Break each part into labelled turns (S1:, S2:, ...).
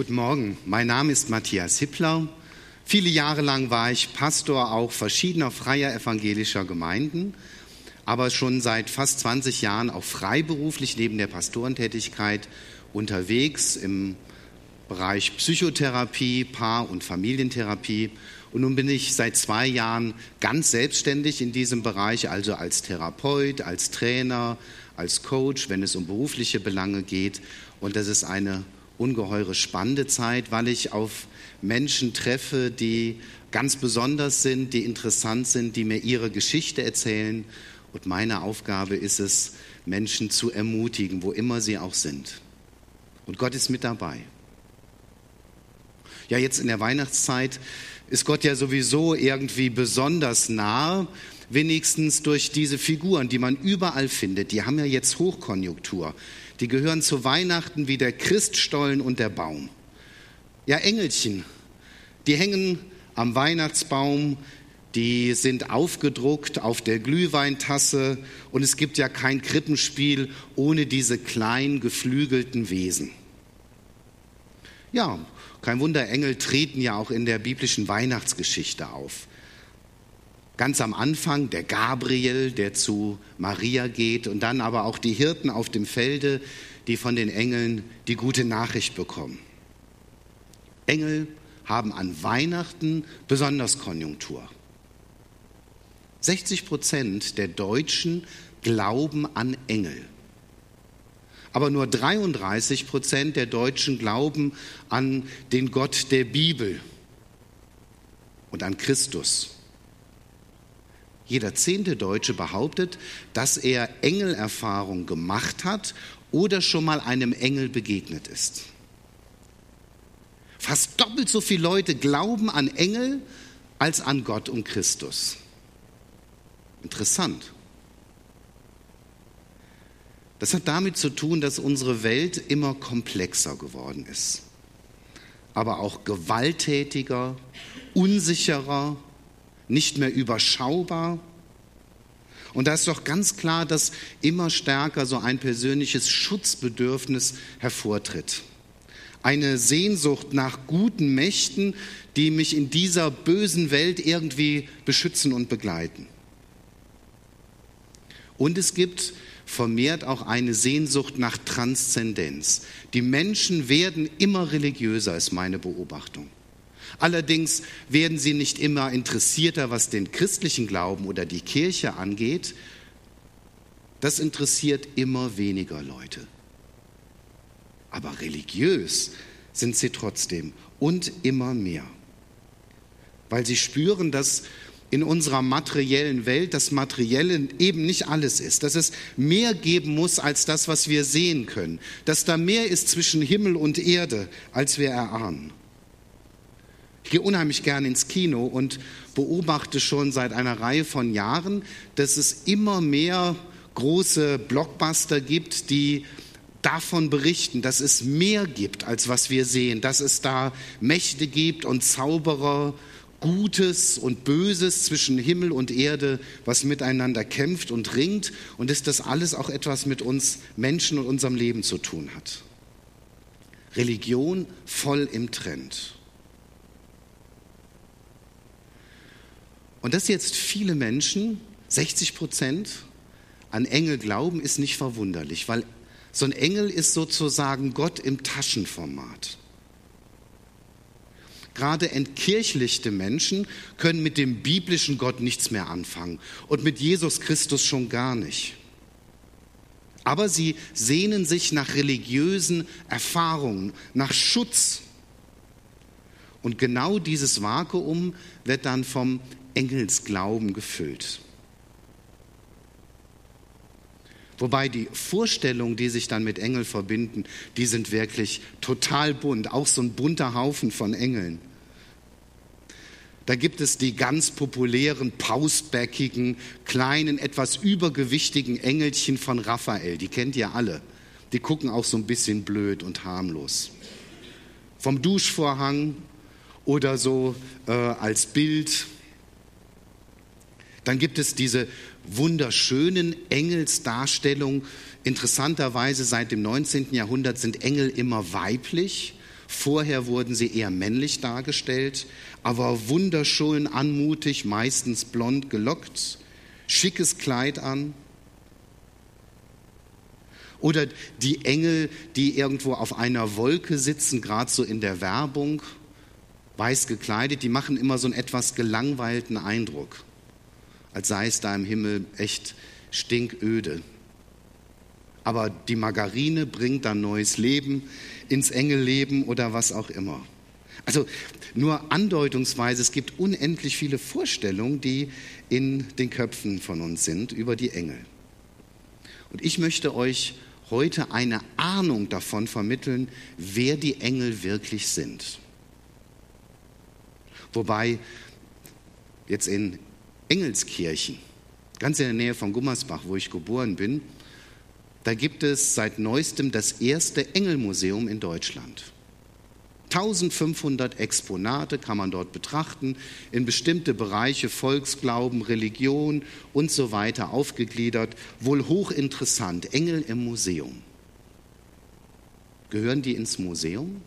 S1: Guten Morgen, mein Name ist Matthias Hippler. Viele Jahre lang war ich Pastor auch verschiedener freier evangelischer Gemeinden, aber schon seit fast 20 Jahren auch freiberuflich neben der Pastorentätigkeit unterwegs im Bereich Psychotherapie, Paar- und Familientherapie. Und nun bin ich seit zwei Jahren ganz selbstständig in diesem Bereich, also als Therapeut, als Trainer, als Coach, wenn es um berufliche Belange geht. Und das ist eine ungeheure spannende Zeit, weil ich auf Menschen treffe, die ganz besonders sind, die interessant sind, die mir ihre Geschichte erzählen. Und meine Aufgabe ist es, Menschen zu ermutigen, wo immer sie auch sind. Und Gott ist mit dabei. Ja, jetzt in der Weihnachtszeit ist Gott ja sowieso irgendwie besonders nah, wenigstens durch diese Figuren, die man überall findet. Die haben ja jetzt Hochkonjunktur. Die gehören zu Weihnachten wie der Christstollen und der Baum. Ja, Engelchen, die hängen am Weihnachtsbaum, die sind aufgedruckt auf der Glühweintasse und es gibt ja kein Krippenspiel ohne diese kleinen geflügelten Wesen. Ja, kein Wunder, Engel treten ja auch in der biblischen Weihnachtsgeschichte auf. Ganz am Anfang der Gabriel, der zu Maria geht und dann aber auch die Hirten auf dem Felde, die von den Engeln die gute Nachricht bekommen. Engel haben an Weihnachten besonders Konjunktur. 60 Prozent der Deutschen glauben an Engel. Aber nur 33 Prozent der Deutschen glauben an den Gott der Bibel und an Christus. Jeder zehnte Deutsche behauptet, dass er Engelerfahrung gemacht hat oder schon mal einem Engel begegnet ist. Fast doppelt so viele Leute glauben an Engel als an Gott und Christus. Interessant. Das hat damit zu tun, dass unsere Welt immer komplexer geworden ist, aber auch gewalttätiger, unsicherer nicht mehr überschaubar. Und da ist doch ganz klar, dass immer stärker so ein persönliches Schutzbedürfnis hervortritt. Eine Sehnsucht nach guten Mächten, die mich in dieser bösen Welt irgendwie beschützen und begleiten. Und es gibt vermehrt auch eine Sehnsucht nach Transzendenz. Die Menschen werden immer religiöser, ist meine Beobachtung. Allerdings werden sie nicht immer interessierter, was den christlichen Glauben oder die Kirche angeht. Das interessiert immer weniger Leute. Aber religiös sind sie trotzdem und immer mehr. Weil sie spüren, dass in unserer materiellen Welt das Materielle eben nicht alles ist, dass es mehr geben muss als das, was wir sehen können, dass da mehr ist zwischen Himmel und Erde, als wir erahnen. Ich gehe unheimlich gerne ins Kino und beobachte schon seit einer Reihe von Jahren, dass es immer mehr große Blockbuster gibt, die davon berichten, dass es mehr gibt, als was wir sehen, dass es da Mächte gibt und Zauberer, Gutes und Böses zwischen Himmel und Erde, was miteinander kämpft und ringt und dass das alles auch etwas mit uns Menschen und unserem Leben zu tun hat. Religion voll im Trend. Und dass jetzt viele Menschen, 60 Prozent, an Engel glauben, ist nicht verwunderlich, weil so ein Engel ist sozusagen Gott im Taschenformat. Gerade entkirchlichte Menschen können mit dem biblischen Gott nichts mehr anfangen und mit Jesus Christus schon gar nicht. Aber sie sehnen sich nach religiösen Erfahrungen, nach Schutz. Und genau dieses Vakuum wird dann vom Engelsglauben gefüllt. Wobei die Vorstellungen, die sich dann mit Engeln verbinden, die sind wirklich total bunt, auch so ein bunter Haufen von Engeln. Da gibt es die ganz populären, pausbäckigen, kleinen, etwas übergewichtigen Engelchen von Raphael. Die kennt ihr alle. Die gucken auch so ein bisschen blöd und harmlos. Vom Duschvorhang oder so äh, als Bild dann gibt es diese wunderschönen Engelsdarstellungen. Interessanterweise seit dem 19. Jahrhundert sind Engel immer weiblich. Vorher wurden sie eher männlich dargestellt, aber wunderschön anmutig, meistens blond gelockt, schickes Kleid an. Oder die Engel, die irgendwo auf einer Wolke sitzen, gerade so in der Werbung, weiß gekleidet, die machen immer so einen etwas gelangweilten Eindruck, als sei es da im Himmel echt stinköde. Aber die Margarine bringt dann neues Leben ins Engelleben oder was auch immer. Also nur andeutungsweise, es gibt unendlich viele Vorstellungen, die in den Köpfen von uns sind über die Engel. Und ich möchte euch heute eine Ahnung davon vermitteln, wer die Engel wirklich sind. Wobei jetzt in Engelskirchen, ganz in der Nähe von Gummersbach, wo ich geboren bin, da gibt es seit neuestem das erste Engelmuseum in Deutschland. 1500 Exponate kann man dort betrachten, in bestimmte Bereiche Volksglauben, Religion und so weiter aufgegliedert. Wohl hochinteressant, Engel im Museum. Gehören die ins Museum?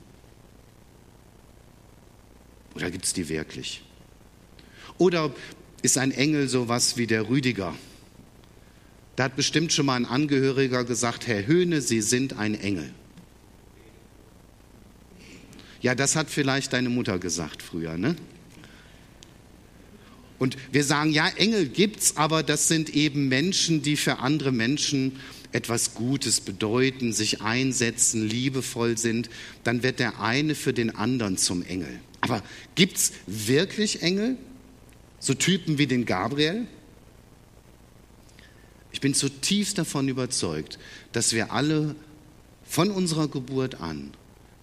S1: Oder gibt es die wirklich? Oder ist ein Engel sowas wie der Rüdiger? Da hat bestimmt schon mal ein Angehöriger gesagt, Herr Höhne, Sie sind ein Engel. Ja, das hat vielleicht deine Mutter gesagt früher, ne? Und wir sagen, ja, Engel gibt's, aber das sind eben Menschen, die für andere Menschen etwas Gutes bedeuten, sich einsetzen, liebevoll sind. Dann wird der eine für den anderen zum Engel. Aber gibt's wirklich Engel? So Typen wie den Gabriel? Ich bin zutiefst davon überzeugt, dass wir alle von unserer Geburt an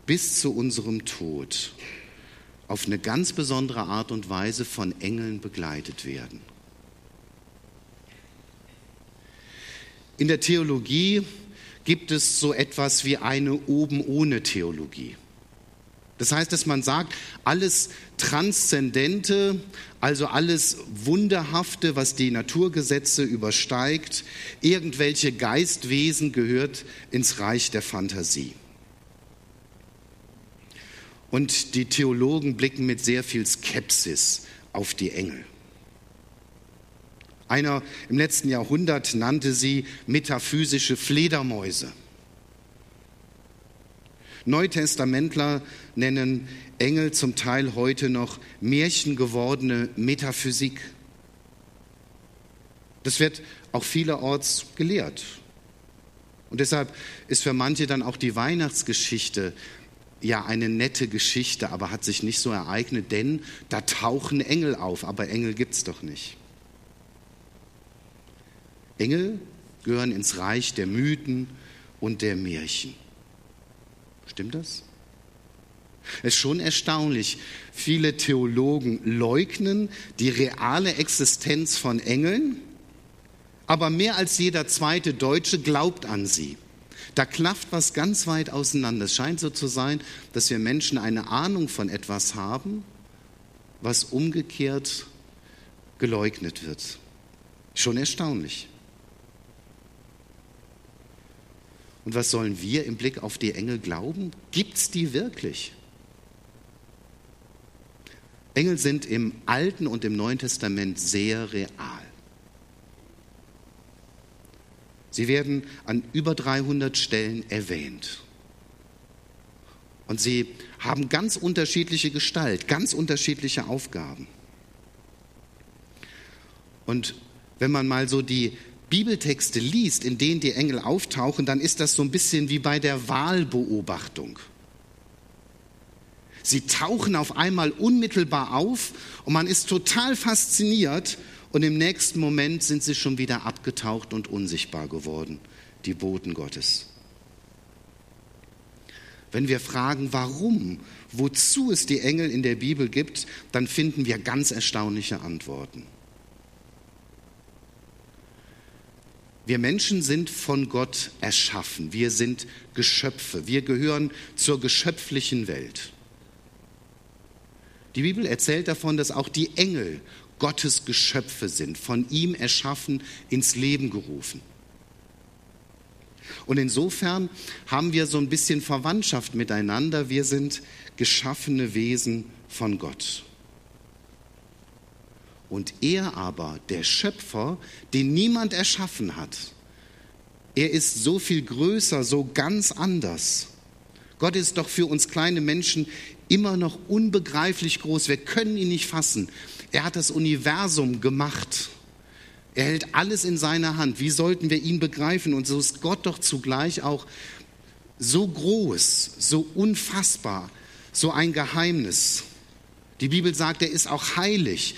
S1: bis zu unserem Tod auf eine ganz besondere Art und Weise von Engeln begleitet werden. In der Theologie gibt es so etwas wie eine oben ohne Theologie. Das heißt, dass man sagt, alles Transzendente, also alles Wunderhafte, was die Naturgesetze übersteigt, irgendwelche Geistwesen gehört ins Reich der Fantasie. Und die Theologen blicken mit sehr viel Skepsis auf die Engel. Einer im letzten Jahrhundert nannte sie metaphysische Fledermäuse. Neutestamentler nennen Engel zum Teil heute noch märchengewordene Metaphysik. Das wird auch vielerorts gelehrt. Und deshalb ist für manche dann auch die Weihnachtsgeschichte ja eine nette Geschichte, aber hat sich nicht so ereignet, denn da tauchen Engel auf, aber Engel gibt es doch nicht. Engel gehören ins Reich der Mythen und der Märchen. Stimmt das? Es ist schon erstaunlich. Viele Theologen leugnen die reale Existenz von Engeln, aber mehr als jeder zweite Deutsche glaubt an sie. Da klafft was ganz weit auseinander. Es scheint so zu sein, dass wir Menschen eine Ahnung von etwas haben, was umgekehrt geleugnet wird. Schon erstaunlich. Und was sollen wir im Blick auf die Engel glauben? Gibt es die wirklich? Engel sind im Alten und im Neuen Testament sehr real. Sie werden an über 300 Stellen erwähnt. Und sie haben ganz unterschiedliche Gestalt, ganz unterschiedliche Aufgaben. Und wenn man mal so die Bibeltexte liest, in denen die Engel auftauchen, dann ist das so ein bisschen wie bei der Wahlbeobachtung. Sie tauchen auf einmal unmittelbar auf und man ist total fasziniert und im nächsten Moment sind sie schon wieder abgetaucht und unsichtbar geworden, die Boten Gottes. Wenn wir fragen, warum, wozu es die Engel in der Bibel gibt, dann finden wir ganz erstaunliche Antworten. Wir Menschen sind von Gott erschaffen. Wir sind Geschöpfe. Wir gehören zur geschöpflichen Welt. Die Bibel erzählt davon, dass auch die Engel Gottes Geschöpfe sind, von ihm erschaffen, ins Leben gerufen. Und insofern haben wir so ein bisschen Verwandtschaft miteinander. Wir sind geschaffene Wesen von Gott. Und er aber, der Schöpfer, den niemand erschaffen hat, er ist so viel größer, so ganz anders. Gott ist doch für uns kleine Menschen immer noch unbegreiflich groß. Wir können ihn nicht fassen. Er hat das Universum gemacht. Er hält alles in seiner Hand. Wie sollten wir ihn begreifen? Und so ist Gott doch zugleich auch so groß, so unfassbar, so ein Geheimnis. Die Bibel sagt, er ist auch heilig.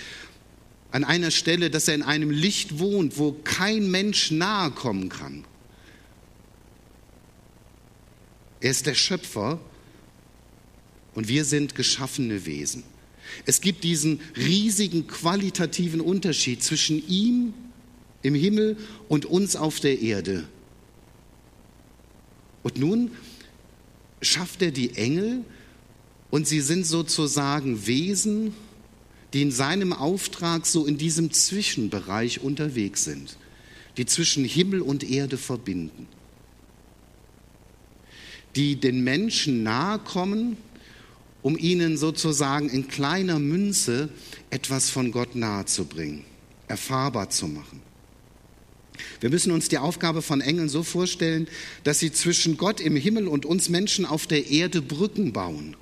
S1: An einer Stelle, dass er in einem Licht wohnt, wo kein Mensch nahe kommen kann. Er ist der Schöpfer und wir sind geschaffene Wesen. Es gibt diesen riesigen qualitativen Unterschied zwischen ihm im Himmel und uns auf der Erde. Und nun schafft er die Engel und sie sind sozusagen Wesen, die in seinem Auftrag so in diesem Zwischenbereich unterwegs sind, die zwischen Himmel und Erde verbinden, die den Menschen nahe kommen, um ihnen sozusagen in kleiner Münze etwas von Gott nahezubringen, erfahrbar zu machen. Wir müssen uns die Aufgabe von Engeln so vorstellen, dass sie zwischen Gott im Himmel und uns Menschen auf der Erde Brücken bauen.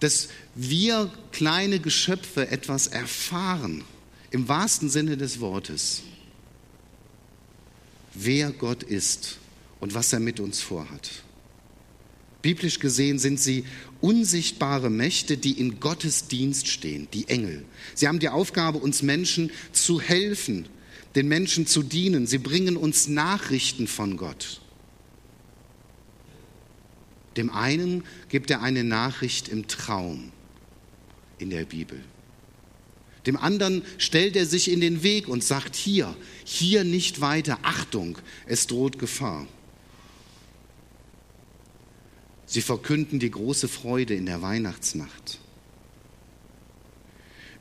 S1: Dass wir kleine Geschöpfe etwas erfahren, im wahrsten Sinne des Wortes, wer Gott ist und was er mit uns vorhat. Biblisch gesehen sind sie unsichtbare Mächte, die in Gottes Dienst stehen, die Engel. Sie haben die Aufgabe, uns Menschen zu helfen, den Menschen zu dienen. Sie bringen uns Nachrichten von Gott. Dem einen gibt er eine Nachricht im Traum in der Bibel. Dem anderen stellt er sich in den Weg und sagt, hier, hier nicht weiter, Achtung, es droht Gefahr. Sie verkünden die große Freude in der Weihnachtsnacht.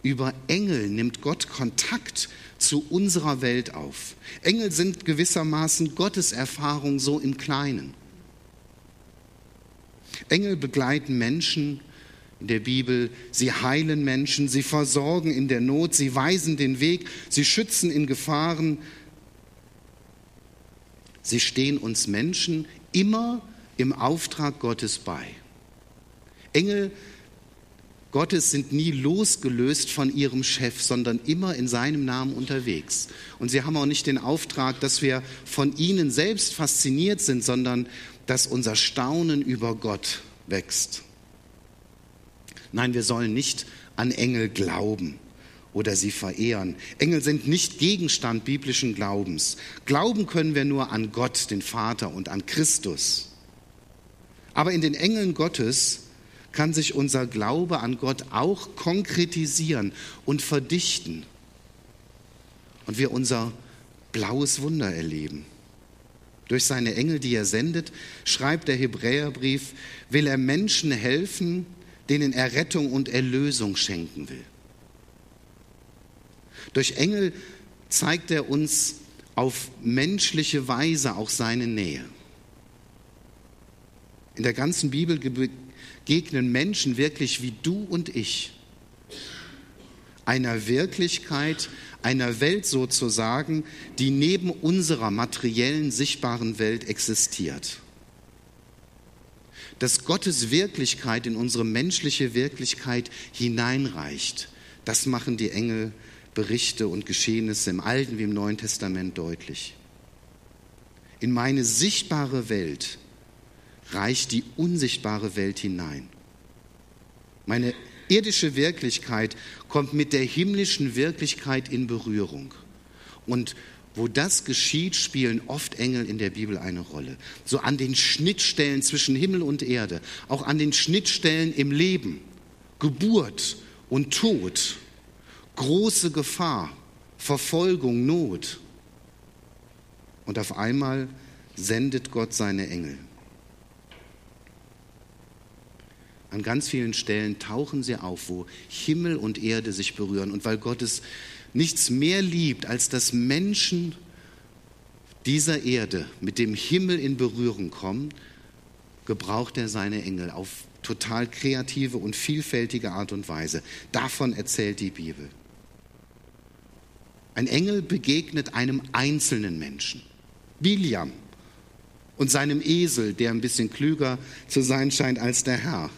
S1: Über Engel nimmt Gott Kontakt zu unserer Welt auf. Engel sind gewissermaßen Gottes Erfahrung so im Kleinen. Engel begleiten Menschen in der Bibel, sie heilen Menschen, sie versorgen in der Not, sie weisen den Weg, sie schützen in Gefahren. Sie stehen uns Menschen immer im Auftrag Gottes bei. Engel Gottes sind nie losgelöst von ihrem Chef, sondern immer in seinem Namen unterwegs. Und sie haben auch nicht den Auftrag, dass wir von ihnen selbst fasziniert sind, sondern dass unser Staunen über Gott wächst. Nein, wir sollen nicht an Engel glauben oder sie verehren. Engel sind nicht Gegenstand biblischen Glaubens. Glauben können wir nur an Gott, den Vater und an Christus. Aber in den Engeln Gottes kann sich unser Glaube an Gott auch konkretisieren und verdichten und wir unser blaues Wunder erleben. Durch seine Engel, die er sendet, schreibt der Hebräerbrief, will er Menschen helfen, denen er Rettung und Erlösung schenken will. Durch Engel zeigt er uns auf menschliche Weise auch seine Nähe. In der ganzen Bibel begegnen Menschen wirklich wie du und ich einer Wirklichkeit, einer Welt sozusagen, die neben unserer materiellen, sichtbaren Welt existiert. Dass Gottes Wirklichkeit in unsere menschliche Wirklichkeit hineinreicht, das machen die Engel Berichte und Geschehnisse im Alten wie im Neuen Testament deutlich. In meine sichtbare Welt reicht die unsichtbare Welt hinein. Meine irdische Wirklichkeit kommt mit der himmlischen Wirklichkeit in Berührung. Und wo das geschieht, spielen oft Engel in der Bibel eine Rolle. So an den Schnittstellen zwischen Himmel und Erde, auch an den Schnittstellen im Leben, Geburt und Tod, große Gefahr, Verfolgung, Not. Und auf einmal sendet Gott seine Engel. An ganz vielen Stellen tauchen sie auf, wo Himmel und Erde sich berühren. Und weil Gott es nichts mehr liebt, als dass Menschen dieser Erde mit dem Himmel in Berührung kommt, gebraucht er seine Engel auf total kreative und vielfältige Art und Weise. Davon erzählt die Bibel. Ein Engel begegnet einem einzelnen Menschen, Biliam, und seinem Esel, der ein bisschen klüger zu sein scheint als der Herr.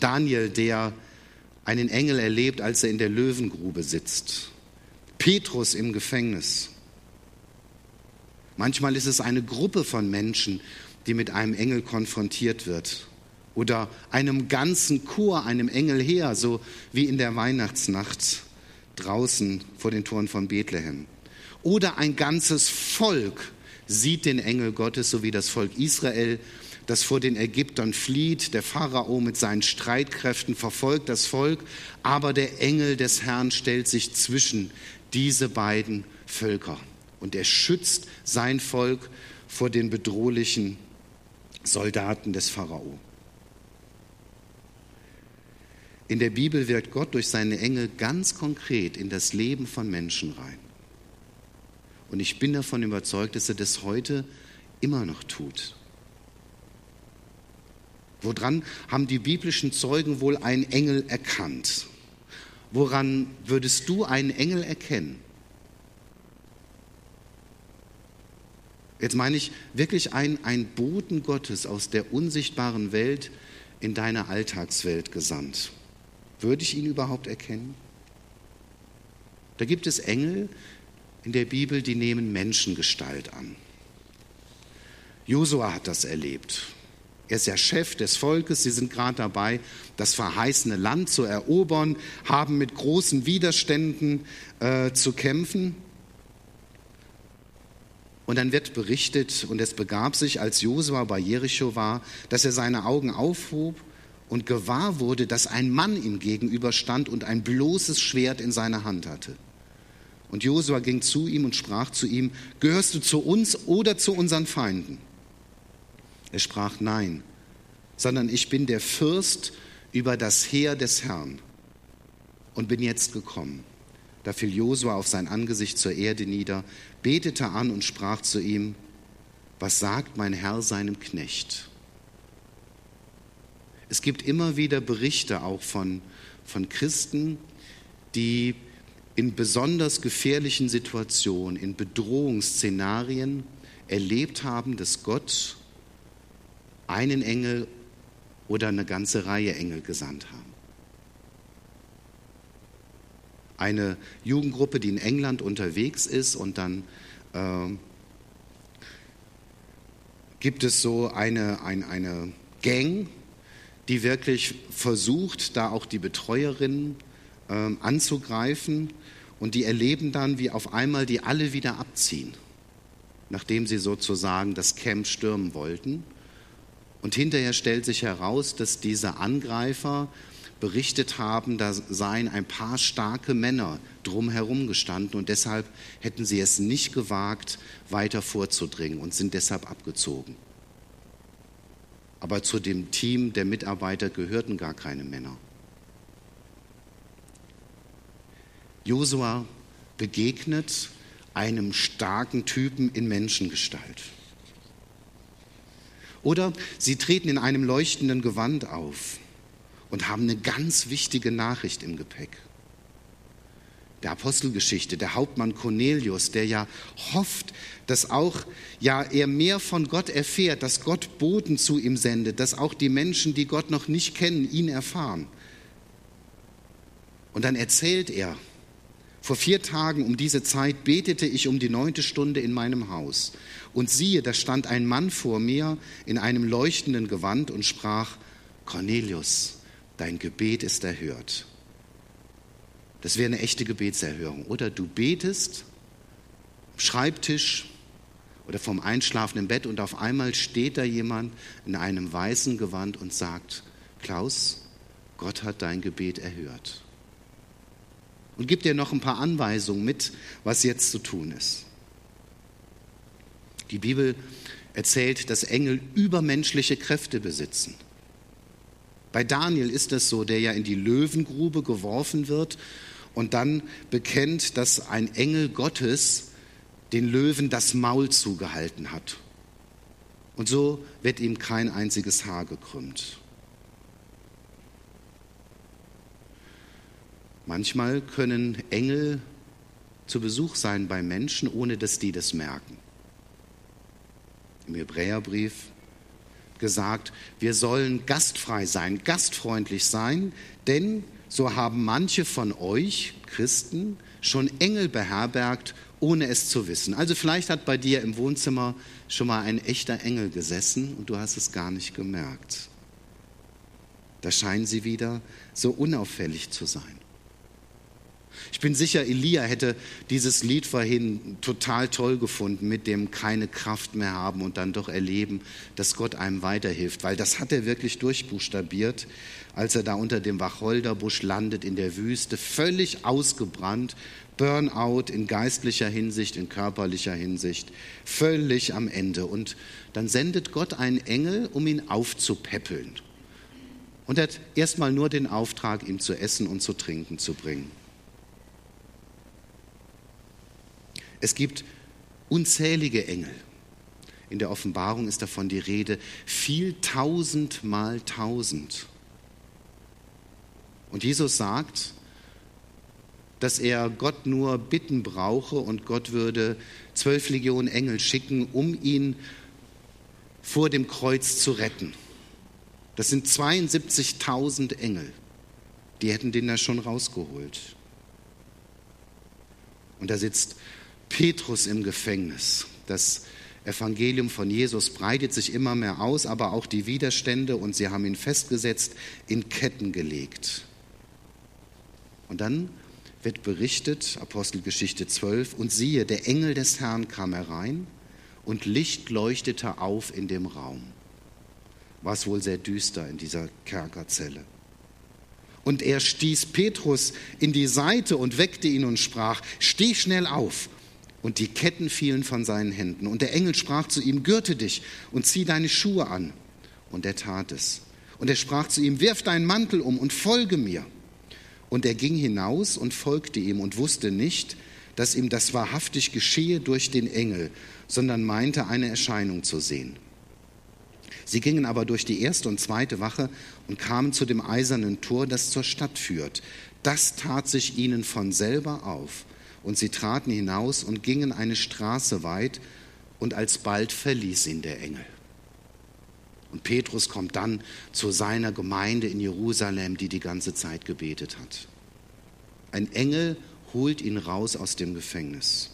S1: Daniel, der einen Engel erlebt, als er in der Löwengrube sitzt. Petrus im Gefängnis. Manchmal ist es eine Gruppe von Menschen, die mit einem Engel konfrontiert wird. Oder einem ganzen Chor, einem Engel her, so wie in der Weihnachtsnacht draußen vor den Toren von Bethlehem. Oder ein ganzes Volk sieht den Engel Gottes, so wie das Volk Israel, das vor den Ägyptern flieht. Der Pharao mit seinen Streitkräften verfolgt das Volk, aber der Engel des Herrn stellt sich zwischen diese beiden Völker und er schützt sein Volk vor den bedrohlichen Soldaten des Pharao. In der Bibel wirkt Gott durch seine Engel ganz konkret in das Leben von Menschen rein. Und ich bin davon überzeugt, dass er das heute immer noch tut. Woran haben die biblischen Zeugen wohl einen Engel erkannt? Woran würdest du einen Engel erkennen? Jetzt meine ich wirklich ein, ein Boten Gottes aus der unsichtbaren Welt in deine Alltagswelt gesandt. Würde ich ihn überhaupt erkennen? Da gibt es Engel in der Bibel, die nehmen Menschengestalt an. Josua hat das erlebt. Er ist ja Chef des Volkes. Sie sind gerade dabei, das verheißene Land zu erobern, haben mit großen Widerständen äh, zu kämpfen. Und dann wird berichtet, und es begab sich, als Josua bei Jericho war, dass er seine Augen aufhob und gewahr wurde, dass ein Mann ihm gegenüberstand und ein bloßes Schwert in seiner Hand hatte. Und Josua ging zu ihm und sprach zu ihm, gehörst du zu uns oder zu unseren Feinden? Er sprach, nein, sondern ich bin der Fürst über das Heer des Herrn und bin jetzt gekommen. Da fiel Josua auf sein Angesicht zur Erde nieder, betete an und sprach zu ihm, was sagt mein Herr seinem Knecht? Es gibt immer wieder Berichte auch von, von Christen, die in besonders gefährlichen Situationen, in Bedrohungsszenarien erlebt haben, dass Gott einen Engel oder eine ganze Reihe Engel gesandt haben. Eine Jugendgruppe, die in England unterwegs ist und dann äh, gibt es so eine, ein, eine Gang, die wirklich versucht, da auch die Betreuerinnen äh, anzugreifen. Und die erleben dann, wie auf einmal die alle wieder abziehen, nachdem sie sozusagen das Camp stürmen wollten. Und hinterher stellt sich heraus, dass diese Angreifer berichtet haben, da seien ein paar starke Männer drumherum gestanden und deshalb hätten sie es nicht gewagt, weiter vorzudringen und sind deshalb abgezogen. Aber zu dem Team der Mitarbeiter gehörten gar keine Männer. Josua begegnet einem starken Typen in Menschengestalt. Oder sie treten in einem leuchtenden Gewand auf und haben eine ganz wichtige Nachricht im Gepäck. Der Apostelgeschichte, der Hauptmann Cornelius, der ja hofft, dass auch ja er mehr von Gott erfährt, dass Gott Boten zu ihm sendet, dass auch die Menschen, die Gott noch nicht kennen, ihn erfahren. Und dann erzählt er, vor vier Tagen um diese Zeit betete ich um die neunte Stunde in meinem Haus. Und siehe, da stand ein Mann vor mir in einem leuchtenden Gewand und sprach, Cornelius, dein Gebet ist erhört. Das wäre eine echte Gebetserhörung. Oder du betest am Schreibtisch oder vom Einschlafen im Bett und auf einmal steht da jemand in einem weißen Gewand und sagt, Klaus, Gott hat dein Gebet erhört. Und gibt dir noch ein paar Anweisungen mit, was jetzt zu tun ist. Die Bibel erzählt, dass Engel übermenschliche Kräfte besitzen. Bei Daniel ist es so, der ja in die Löwengrube geworfen wird und dann bekennt, dass ein Engel Gottes den Löwen das Maul zugehalten hat. Und so wird ihm kein einziges Haar gekrümmt. Manchmal können Engel zu Besuch sein bei Menschen, ohne dass die das merken. Im Hebräerbrief gesagt, wir sollen gastfrei sein, gastfreundlich sein, denn so haben manche von euch, Christen, schon Engel beherbergt, ohne es zu wissen. Also vielleicht hat bei dir im Wohnzimmer schon mal ein echter Engel gesessen und du hast es gar nicht gemerkt. Da scheinen sie wieder so unauffällig zu sein. Ich bin sicher, Elia hätte dieses Lied vorhin total toll gefunden, mit dem keine Kraft mehr haben und dann doch erleben, dass Gott einem weiterhilft, weil das hat er wirklich durchbuchstabiert, als er da unter dem Wacholderbusch landet in der Wüste, völlig ausgebrannt, Burnout in geistlicher Hinsicht, in körperlicher Hinsicht, völlig am Ende. Und dann sendet Gott einen Engel, um ihn aufzupäppeln. Und er hat erstmal nur den Auftrag, ihm zu essen und zu trinken zu bringen. Es gibt unzählige Engel. In der Offenbarung ist davon die Rede, viel tausend mal tausend. Und Jesus sagt, dass er Gott nur bitten brauche und Gott würde zwölf Legionen Engel schicken, um ihn vor dem Kreuz zu retten. Das sind 72.000 Engel. Die hätten den da schon rausgeholt. Und da sitzt Petrus im Gefängnis. Das Evangelium von Jesus breitet sich immer mehr aus, aber auch die Widerstände und sie haben ihn festgesetzt, in Ketten gelegt. Und dann wird berichtet, Apostelgeschichte 12, und siehe, der Engel des Herrn kam herein und Licht leuchtete auf in dem Raum. War es wohl sehr düster in dieser Kerkerzelle. Und er stieß Petrus in die Seite und weckte ihn und sprach, steh schnell auf und die Ketten fielen von seinen Händen. Und der Engel sprach zu ihm, gürte dich und zieh deine Schuhe an. Und er tat es. Und er sprach zu ihm, wirf deinen Mantel um und folge mir. Und er ging hinaus und folgte ihm und wusste nicht, dass ihm das wahrhaftig geschehe durch den Engel, sondern meinte, eine Erscheinung zu sehen. Sie gingen aber durch die erste und zweite Wache und kamen zu dem eisernen Tor, das zur Stadt führt. Das tat sich ihnen von selber auf und sie traten hinaus und gingen eine Straße weit, und alsbald verließ ihn der Engel. Und Petrus kommt dann zu seiner Gemeinde in Jerusalem, die die ganze Zeit gebetet hat. Ein Engel holt ihn raus aus dem Gefängnis.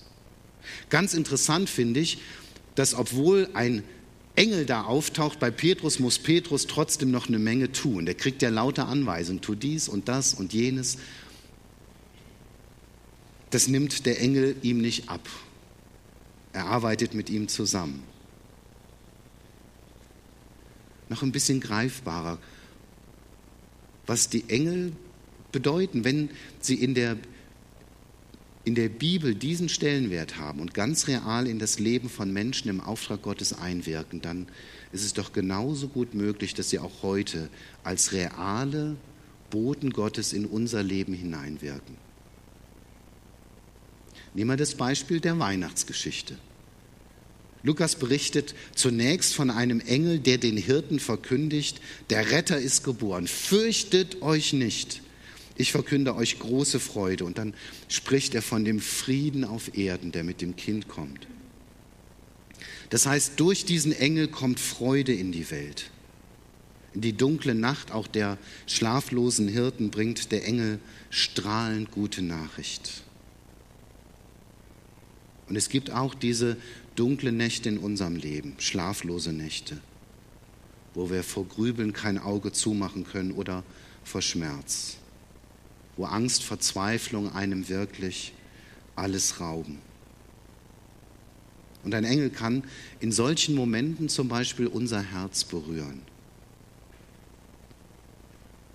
S1: Ganz interessant finde ich, dass obwohl ein Engel da auftaucht, bei Petrus muss Petrus trotzdem noch eine Menge tun. Der kriegt ja lauter Anweisungen, tu dies und das und jenes das nimmt der Engel ihm nicht ab. Er arbeitet mit ihm zusammen. Noch ein bisschen greifbarer, was die Engel bedeuten, wenn sie in der, in der Bibel diesen Stellenwert haben und ganz real in das Leben von Menschen im Auftrag Gottes einwirken, dann ist es doch genauso gut möglich, dass sie auch heute als reale Boten Gottes in unser Leben hineinwirken. Nehmen wir das Beispiel der Weihnachtsgeschichte. Lukas berichtet zunächst von einem Engel, der den Hirten verkündigt, der Retter ist geboren. Fürchtet euch nicht. Ich verkünde euch große Freude. Und dann spricht er von dem Frieden auf Erden, der mit dem Kind kommt. Das heißt, durch diesen Engel kommt Freude in die Welt. In die dunkle Nacht auch der schlaflosen Hirten bringt der Engel strahlend gute Nachricht. Und es gibt auch diese dunklen Nächte in unserem Leben, schlaflose Nächte, wo wir vor Grübeln kein Auge zumachen können oder vor Schmerz, wo Angst, Verzweiflung einem wirklich alles rauben. Und ein Engel kann in solchen Momenten zum Beispiel unser Herz berühren,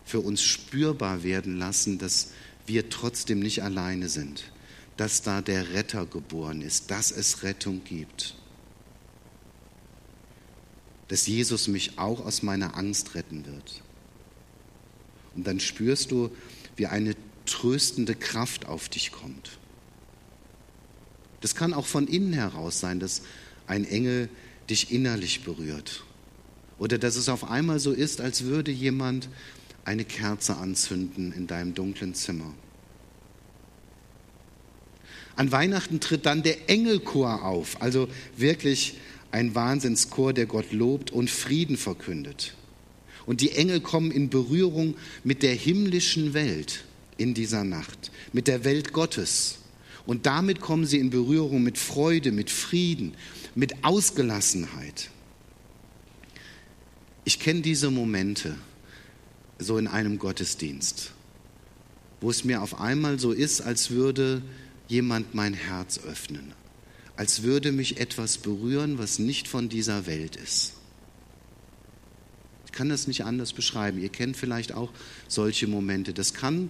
S1: für uns spürbar werden lassen, dass wir trotzdem nicht alleine sind dass da der Retter geboren ist, dass es Rettung gibt. Dass Jesus mich auch aus meiner Angst retten wird. Und dann spürst du, wie eine tröstende Kraft auf dich kommt. Das kann auch von innen heraus sein, dass ein Engel dich innerlich berührt. Oder dass es auf einmal so ist, als würde jemand eine Kerze anzünden in deinem dunklen Zimmer. An Weihnachten tritt dann der Engelchor auf, also wirklich ein Wahnsinnschor, der Gott lobt und Frieden verkündet. Und die Engel kommen in Berührung mit der himmlischen Welt in dieser Nacht, mit der Welt Gottes. Und damit kommen sie in Berührung mit Freude, mit Frieden, mit Ausgelassenheit. Ich kenne diese Momente so in einem Gottesdienst, wo es mir auf einmal so ist, als würde jemand mein Herz öffnen, als würde mich etwas berühren, was nicht von dieser Welt ist. Ich kann das nicht anders beschreiben. Ihr kennt vielleicht auch solche Momente. Das kann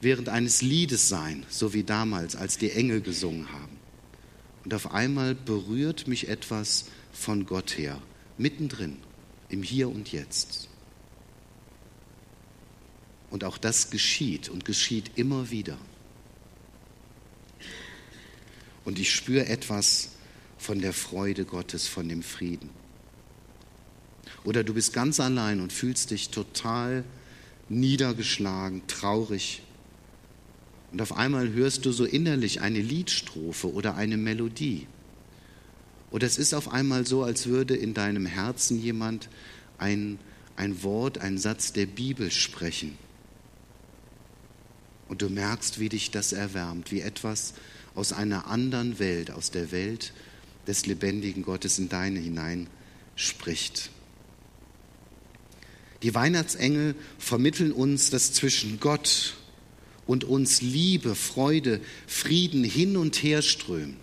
S1: während eines Liedes sein, so wie damals, als die Engel gesungen haben. Und auf einmal berührt mich etwas von Gott her, mittendrin im Hier und Jetzt. Und auch das geschieht und geschieht immer wieder. Und ich spüre etwas von der Freude Gottes, von dem Frieden. Oder du bist ganz allein und fühlst dich total niedergeschlagen, traurig. Und auf einmal hörst du so innerlich eine Liedstrophe oder eine Melodie. Oder es ist auf einmal so, als würde in deinem Herzen jemand ein, ein Wort, ein Satz der Bibel sprechen. Und du merkst, wie dich das erwärmt, wie etwas aus einer anderen Welt, aus der Welt des lebendigen Gottes in deine hinein spricht. Die Weihnachtsengel vermitteln uns, dass zwischen Gott und uns Liebe, Freude, Frieden hin und her strömen.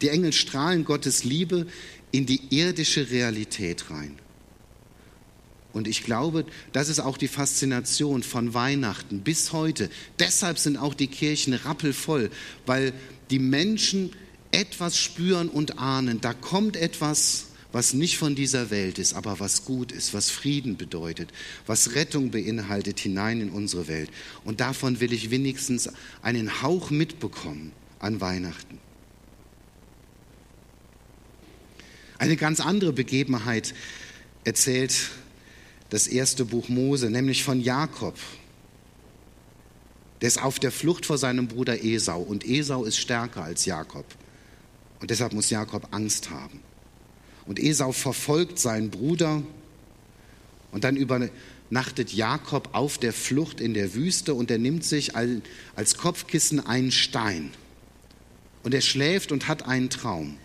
S1: Die Engel strahlen Gottes Liebe in die irdische Realität rein. Und ich glaube, das ist auch die Faszination von Weihnachten bis heute. Deshalb sind auch die Kirchen rappelvoll, weil die Menschen etwas spüren und ahnen. Da kommt etwas, was nicht von dieser Welt ist, aber was gut ist, was Frieden bedeutet, was Rettung beinhaltet hinein in unsere Welt. Und davon will ich wenigstens einen Hauch mitbekommen an Weihnachten. Eine ganz andere Begebenheit erzählt das erste Buch Mose, nämlich von Jakob. Der ist auf der Flucht vor seinem Bruder Esau und Esau ist stärker als Jakob. Und deshalb muss Jakob Angst haben. Und Esau verfolgt seinen Bruder und dann übernachtet Jakob auf der Flucht in der Wüste und er nimmt sich als Kopfkissen einen Stein. Und er schläft und hat einen Traum.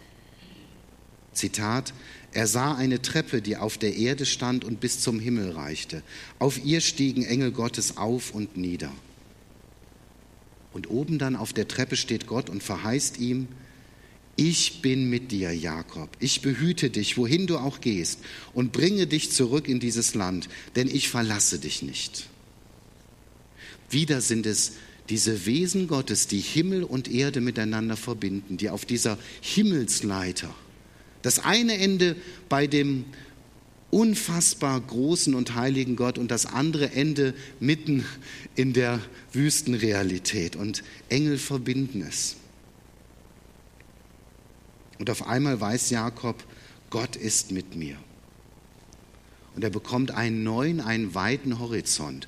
S1: Zitat, er sah eine Treppe, die auf der Erde stand und bis zum Himmel reichte. Auf ihr stiegen Engel Gottes auf und nieder. Und oben dann auf der Treppe steht Gott und verheißt ihm, ich bin mit dir, Jakob. Ich behüte dich, wohin du auch gehst, und bringe dich zurück in dieses Land, denn ich verlasse dich nicht. Wieder sind es diese Wesen Gottes, die Himmel und Erde miteinander verbinden, die auf dieser Himmelsleiter das eine Ende bei dem unfassbar großen und heiligen Gott und das andere Ende mitten in der Wüstenrealität. Und Engel verbinden es. Und auf einmal weiß Jakob, Gott ist mit mir. Und er bekommt einen neuen, einen weiten Horizont.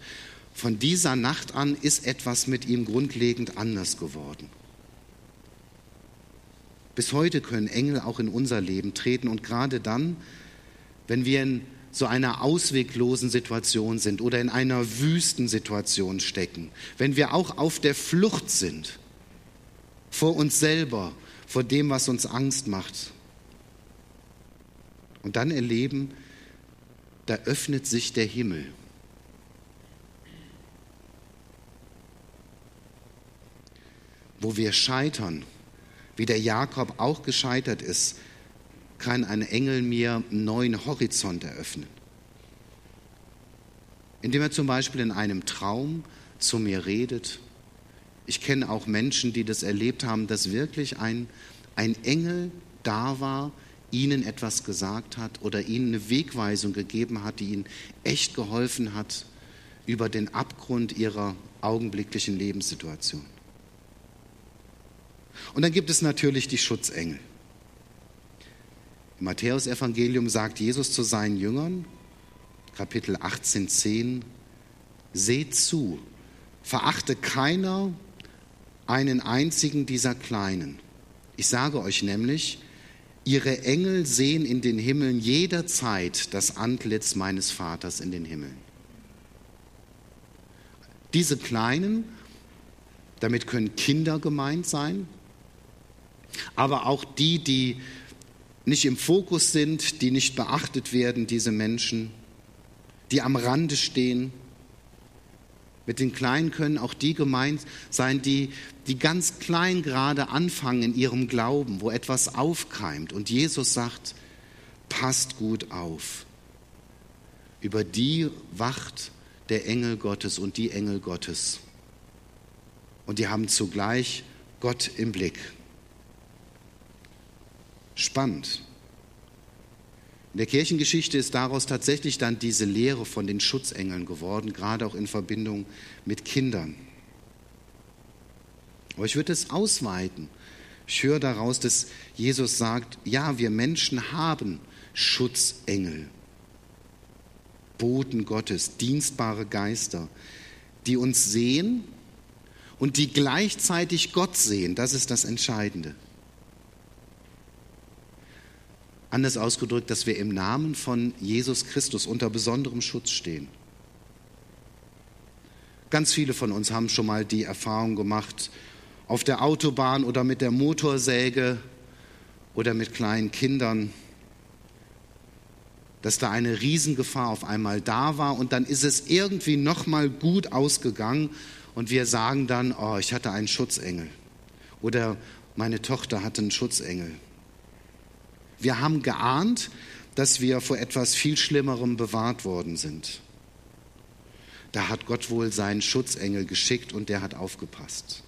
S1: Von dieser Nacht an ist etwas mit ihm grundlegend anders geworden. Bis heute können Engel auch in unser Leben treten und gerade dann, wenn wir in so einer ausweglosen Situation sind oder in einer Wüstensituation stecken, wenn wir auch auf der Flucht sind vor uns selber, vor dem, was uns Angst macht. Und dann erleben, da öffnet sich der Himmel. Wo wir scheitern, wie der Jakob auch gescheitert ist, kann ein Engel mir einen neuen Horizont eröffnen. Indem er zum Beispiel in einem Traum zu mir redet. Ich kenne auch Menschen, die das erlebt haben, dass wirklich ein, ein Engel da war, ihnen etwas gesagt hat oder ihnen eine Wegweisung gegeben hat, die ihnen echt geholfen hat über den Abgrund ihrer augenblicklichen Lebenssituation. Und dann gibt es natürlich die Schutzengel. Im Matthäusevangelium sagt Jesus zu seinen Jüngern, Kapitel 18, 10, seht zu, verachte keiner einen einzigen dieser Kleinen. Ich sage euch nämlich, ihre Engel sehen in den Himmeln jederzeit das Antlitz meines Vaters in den Himmeln. Diese Kleinen, damit können Kinder gemeint sein, aber auch die, die nicht im Fokus sind, die nicht beachtet werden, diese Menschen, die am Rande stehen. Mit den Kleinen können auch die gemeint sein, die, die ganz klein gerade anfangen in ihrem Glauben, wo etwas aufkeimt. Und Jesus sagt, passt gut auf. Über die wacht der Engel Gottes und die Engel Gottes. Und die haben zugleich Gott im Blick. Spannend. In der Kirchengeschichte ist daraus tatsächlich dann diese Lehre von den Schutzengeln geworden, gerade auch in Verbindung mit Kindern. Aber ich würde es ausweiten. Ich höre daraus, dass Jesus sagt, ja, wir Menschen haben Schutzengel, Boten Gottes, dienstbare Geister, die uns sehen und die gleichzeitig Gott sehen. Das ist das Entscheidende. Anders ausgedrückt, dass wir im Namen von Jesus Christus unter besonderem Schutz stehen. Ganz viele von uns haben schon mal die Erfahrung gemacht, auf der Autobahn oder mit der Motorsäge oder mit kleinen Kindern, dass da eine Riesengefahr auf einmal da war und dann ist es irgendwie noch mal gut ausgegangen und wir sagen dann, oh, ich hatte einen Schutzengel oder meine Tochter hatte einen Schutzengel. Wir haben geahnt, dass wir vor etwas viel Schlimmerem bewahrt worden sind. Da hat Gott wohl seinen Schutzengel geschickt und der hat aufgepasst.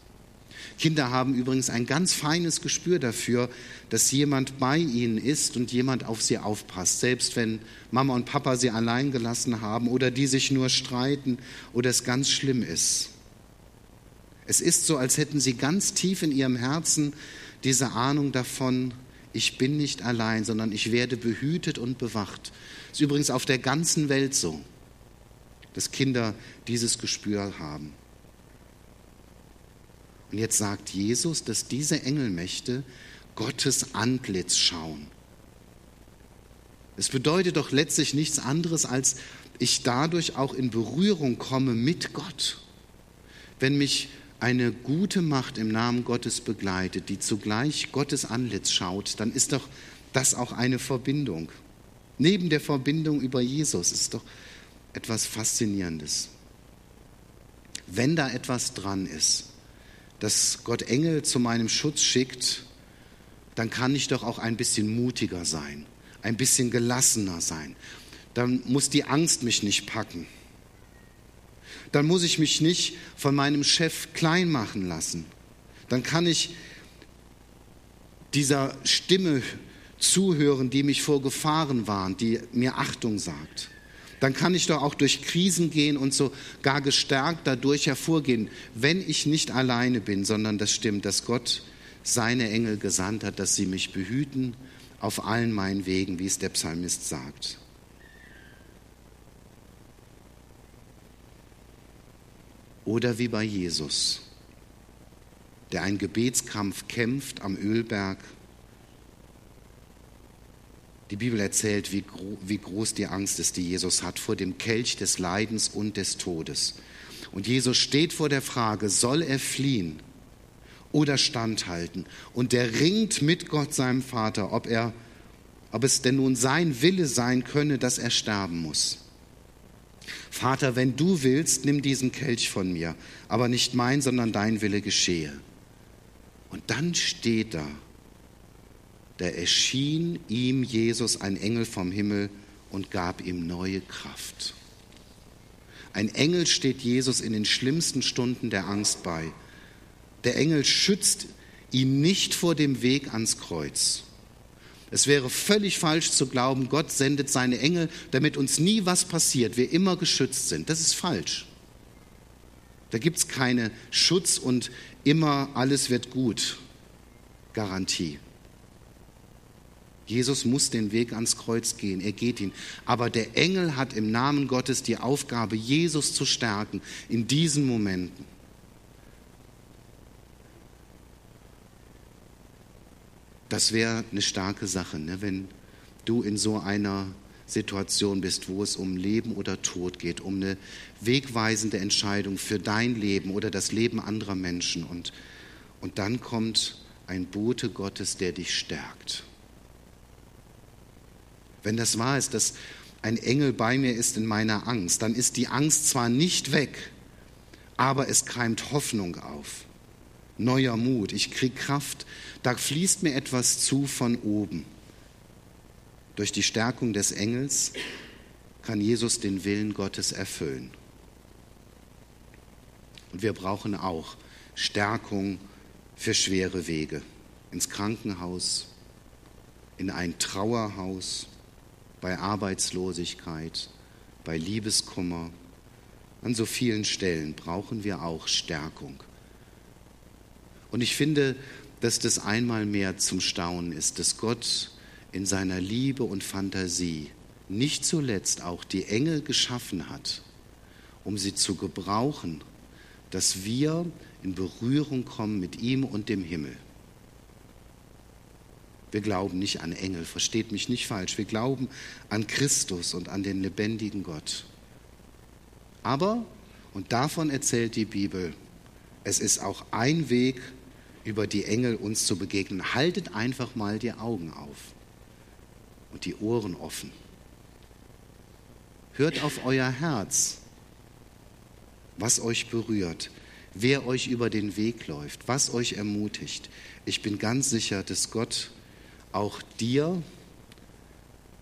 S1: Kinder haben übrigens ein ganz feines Gespür dafür, dass jemand bei ihnen ist und jemand auf sie aufpasst, selbst wenn Mama und Papa sie allein gelassen haben oder die sich nur streiten oder es ganz schlimm ist. Es ist so, als hätten sie ganz tief in ihrem Herzen diese Ahnung davon, ich bin nicht allein, sondern ich werde behütet und bewacht. Das ist übrigens auf der ganzen Welt so, dass Kinder dieses Gespür haben. Und jetzt sagt Jesus, dass diese Engelmächte Gottes Antlitz schauen. Es bedeutet doch letztlich nichts anderes, als ich dadurch auch in Berührung komme mit Gott. Wenn mich eine gute Macht im Namen Gottes begleitet, die zugleich Gottes Antlitz schaut, dann ist doch das auch eine Verbindung. Neben der Verbindung über Jesus ist doch etwas Faszinierendes. Wenn da etwas dran ist, dass Gott Engel zu meinem Schutz schickt, dann kann ich doch auch ein bisschen mutiger sein, ein bisschen gelassener sein. Dann muss die Angst mich nicht packen dann muss ich mich nicht von meinem Chef klein machen lassen. Dann kann ich dieser Stimme zuhören, die mich vor Gefahren warnt, die mir Achtung sagt. Dann kann ich doch auch durch Krisen gehen und so gar gestärkt dadurch hervorgehen, wenn ich nicht alleine bin, sondern das stimmt, dass Gott seine Engel gesandt hat, dass sie mich behüten auf allen meinen Wegen, wie es der Psalmist sagt. Oder wie bei Jesus, der einen Gebetskampf kämpft am Ölberg. Die Bibel erzählt, wie, wie groß die Angst ist, die Jesus hat vor dem Kelch des Leidens und des Todes. Und Jesus steht vor der Frage, soll er fliehen oder standhalten? Und der ringt mit Gott, seinem Vater, ob, er, ob es denn nun sein Wille sein könne, dass er sterben muss. Vater, wenn du willst, nimm diesen Kelch von mir, aber nicht mein, sondern dein Wille geschehe. Und dann steht da, da erschien ihm Jesus ein Engel vom Himmel und gab ihm neue Kraft. Ein Engel steht Jesus in den schlimmsten Stunden der Angst bei. Der Engel schützt ihn nicht vor dem Weg ans Kreuz. Es wäre völlig falsch zu glauben, Gott sendet seine Engel, damit uns nie was passiert, wir immer geschützt sind. Das ist falsch. Da gibt es keine Schutz und immer alles wird gut. Garantie. Jesus muss den Weg ans Kreuz gehen, er geht ihn. Aber der Engel hat im Namen Gottes die Aufgabe, Jesus zu stärken in diesen Momenten. Das wäre eine starke Sache, ne? wenn du in so einer Situation bist, wo es um Leben oder Tod geht, um eine wegweisende Entscheidung für dein Leben oder das Leben anderer Menschen. Und, und dann kommt ein Bote Gottes, der dich stärkt. Wenn das wahr ist, dass ein Engel bei mir ist in meiner Angst, dann ist die Angst zwar nicht weg, aber es keimt Hoffnung auf. Neuer Mut, ich kriege Kraft, da fließt mir etwas zu von oben. Durch die Stärkung des Engels kann Jesus den Willen Gottes erfüllen. Und wir brauchen auch Stärkung für schwere Wege. Ins Krankenhaus, in ein Trauerhaus, bei Arbeitslosigkeit, bei Liebeskummer. An so vielen Stellen brauchen wir auch Stärkung. Und ich finde, dass das einmal mehr zum Staunen ist, dass Gott in seiner Liebe und Fantasie nicht zuletzt auch die Engel geschaffen hat, um sie zu gebrauchen, dass wir in Berührung kommen mit ihm und dem Himmel. Wir glauben nicht an Engel, versteht mich nicht falsch. Wir glauben an Christus und an den lebendigen Gott. Aber, und davon erzählt die Bibel, es ist auch ein Weg, über die Engel uns zu begegnen. Haltet einfach mal die Augen auf und die Ohren offen. Hört auf euer Herz, was euch berührt, wer euch über den Weg läuft, was euch ermutigt. Ich bin ganz sicher, dass Gott auch dir,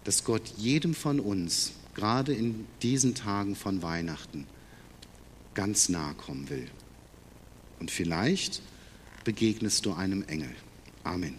S1: dass Gott jedem von uns, gerade in diesen Tagen von Weihnachten, ganz nahe kommen will. Und vielleicht begegnest du einem Engel. Amen.